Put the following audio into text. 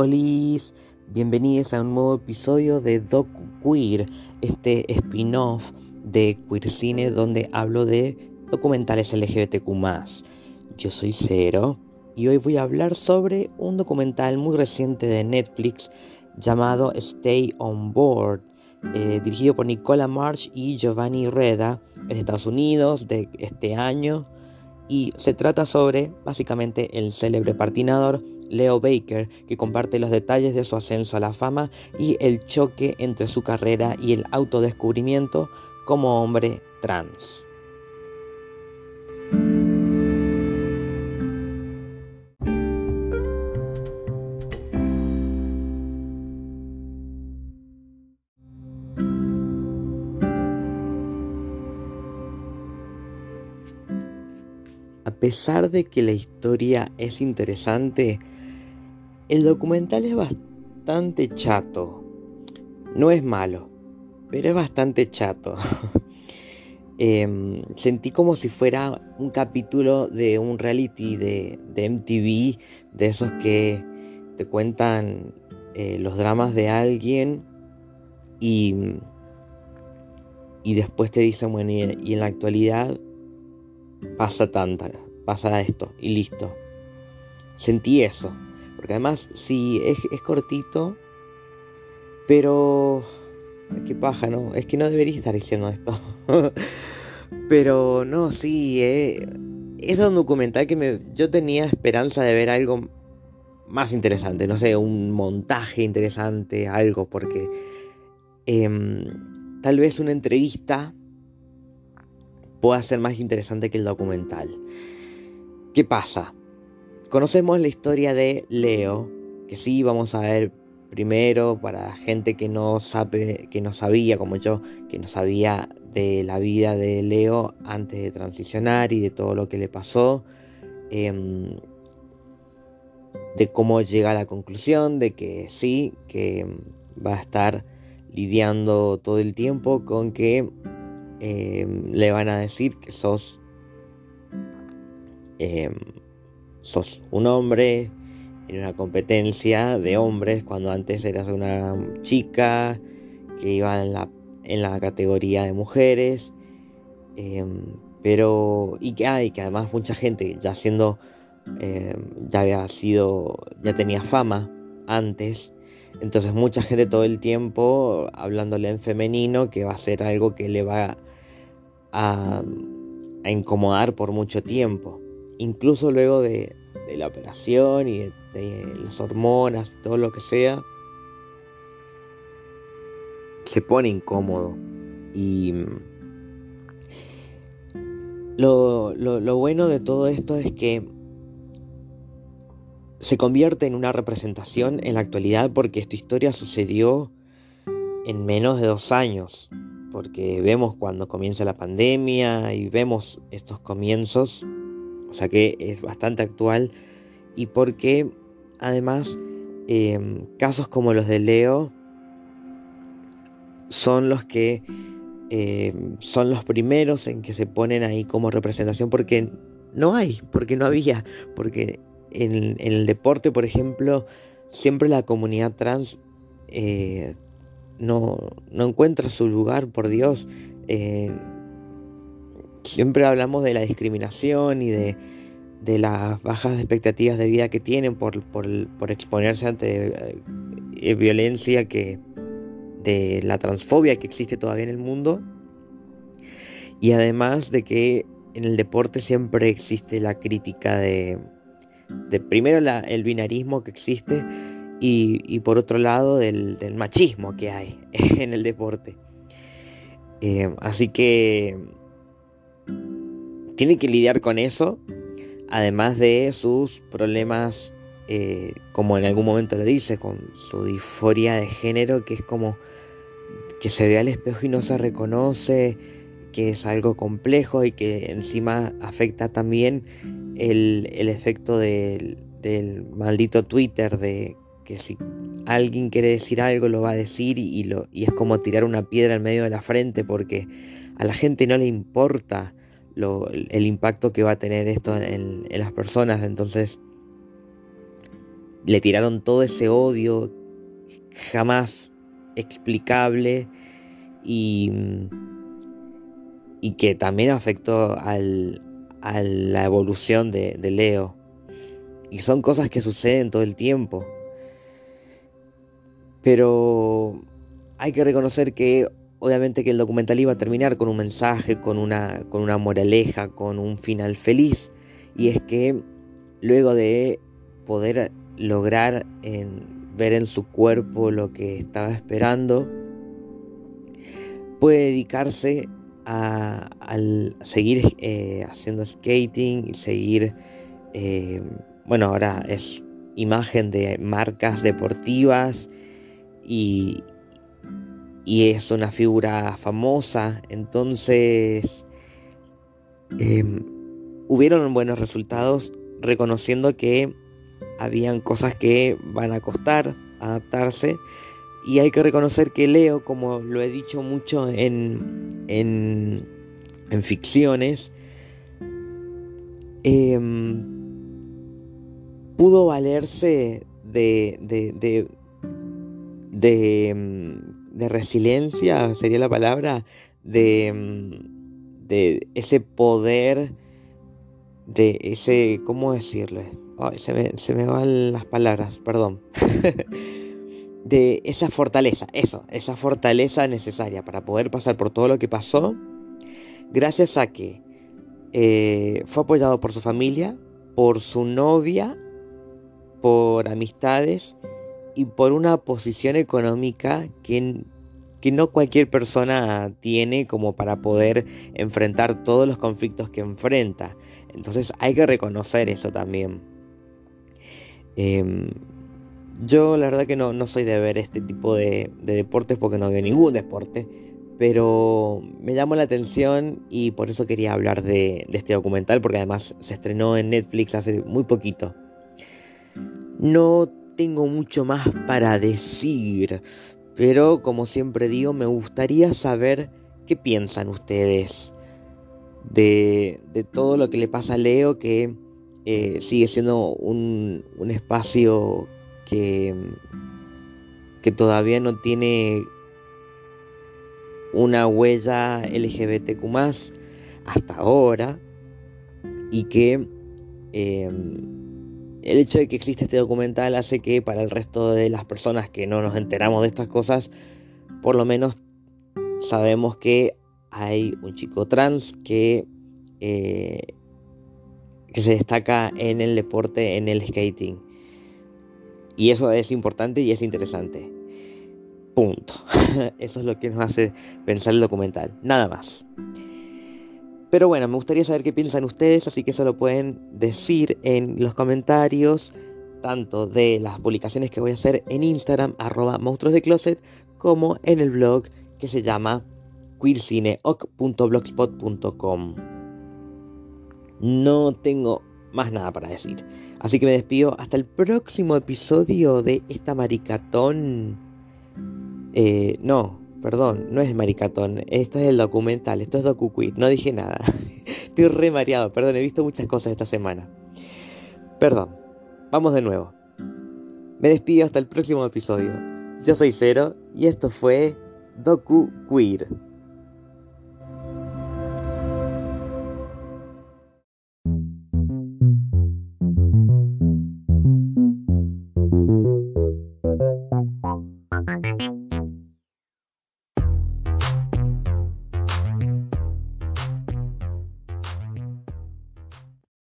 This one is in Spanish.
Olis, bienvenidos a un nuevo episodio de Docu Queer, este spin-off de Queer Cine donde hablo de documentales LGBTQ. Yo soy Cero y hoy voy a hablar sobre un documental muy reciente de Netflix llamado Stay on Board, eh, dirigido por Nicola March y Giovanni Reda, de Estados Unidos, de este año, y se trata sobre básicamente el célebre patinador Leo Baker, que comparte los detalles de su ascenso a la fama y el choque entre su carrera y el autodescubrimiento como hombre trans. Pesar de que la historia es interesante, el documental es bastante chato. No es malo, pero es bastante chato. Em, sentí como si fuera un capítulo de un reality de, MTV, de esos que te cuentan eh, los dramas de alguien y, y después te dicen, bueno, y en la actualidad pasa tanta, pasa esto y listo. Sentí eso. Porque además, sí, es, cortito, pero... Qué paja, ¿no? Es que no debería estar diciendo esto. pero no, sí, eh, es un documental que me, yo tenía esperanza de ver algo más interesante, no sé, un montaje interesante, algo, porque em, tal vez una entrevista pueda ser más interesante que el documental. ¿Qué pasa? Conocemos la historia de Leo, que sí vamos a ver primero para gente que no sabe, que no sabía, como yo, que no sabía de la vida de Leo antes de transicionar y de todo lo que le pasó. Em, de cómo llega a la conclusión de que sí, que va a estar lidiando todo el tiempo con que em, le van a decir que sos em, sos un hombre en una competencia de hombres cuando antes eras una chica que iba en la, en la categoría de mujeres. Em, pero, y que, hay que además mucha gente ya siendo, em, ya había sido, ya tenía fama antes. Entonces mucha gente todo el tiempo hablándole en femenino que va a ser algo que le va a incomodar por mucho tiempo incluso luego de, la operación y de, las hormonas, todo lo que sea, se pone incómodo. Y lo, lo, bueno de todo esto es que se convierte en una representación en la actualidad porque esta historia sucedió en menos de dos años. Porque vemos cuando comienza la pandemia y vemos estos comienzos o sea que es bastante actual y porque además em, casos como los de Leo son los que em, son los primeros en que se ponen ahí como representación porque no hay, porque no había, porque en, el deporte, por ejemplo, siempre la comunidad trans eh, no, no, encuentra su lugar, por Dios. Eh, siempre hablamos de la discriminación y de, las bajas expectativas de vida que tienen por, exponerse ante eh, violencia que de la transfobia que existe todavía en el mundo. Y además de que en el deporte siempre existe la crítica de, de primero el binarismo que existe y, por otro lado del, machismo que hay en el deporte. Eh, así que tiene que lidiar con eso, además de sus problemas, eh, como en algún momento lo dice, con su disforia de género, que es como que se ve al espejo y no se reconoce, que es algo complejo y que encima afecta también el, efecto del, maldito Twitter, de que si alguien quiere decir algo lo va a decir y, lo, y es como tirar una piedra en medio de la frente porque a la gente no le importa el impacto que va a tener esto en, las personas. Entonces, le tiraron todo ese odio jamás explicable y, y que también afectó al, a la evolución de, de Leo. Y son cosas que suceden todo el tiempo. Pero hay que reconocer que obviamente que el documental iba a terminar con un mensaje, con una, con una moraleja, con un final feliz. Y es que luego de poder lograr ver en su cuerpo lo que estaba esperando, puede dedicarse a, seguir eh, haciendo skating y seguir, eh, bueno, ahora es imagen de marcas deportivas y, y es una figura famosa, entonces em, hubieron buenos resultados reconociendo que habían cosas que van a costar adaptarse. Y hay que reconocer que Leo, como lo he dicho mucho en, en, en ficciones, em, pudo valerse de, de, de, em, de, resiliencia, sería la palabra, de, em, de ese poder, de ese, ¿cómo decirle? se, me, se me van las palabras, perdón. de esa fortaleza, eso, esa fortaleza necesaria para poder pasar por todo lo que pasó, gracias a que eh, fue apoyado por su familia, por su novia, por amistades y por una posición económica que, que no cualquier persona tiene como para poder enfrentar todos los conflictos que enfrenta. Entonces hay que reconocer eso también. Em, yo la verdad que no, no soy de ver este tipo de, deportes porque no veo ningún deporte, pero me llamó la atención y por eso quería hablar de, este documental porque además se estrenó en Netflix hace muy poquito. No tengo mucho más para decir, pero como siempre digo, me gustaría saber qué piensan ustedes de, todo lo que le pasa a Leo, que eh, sigue siendo un, un espacio que, que todavía no tiene una huella LGBTQ hasta ahora y que em, el hecho de que existe este documental hace que para el resto de las personas que no nos enteramos de estas cosas, por lo menos sabemos que hay un chico trans que, eh, que se destaca en el deporte, en el skating. Y eso es importante y es interesante. Punto. Eso es lo que nos hace pensar el documental. Nada más. Pero bueno, me gustaría saber qué piensan ustedes, así que eso lo pueden decir en los comentarios, tanto de las publicaciones que voy a hacer en Instagram, arroba monstruos de closet, como en el blog que se llama queercineoc.blogspot.com. No tengo más nada para decir. Así que me despido hasta el próximo episodio de esta maricatón. Eh, no, perdón, no es maricatón. Esto es el documental, esto es DocuQueer. No dije nada. Estoy re mareado, perdón, he visto muchas cosas esta semana. Perdón, vamos de nuevo. Me despido hasta el próximo episodio. Yo soy Cero y esto fue Doku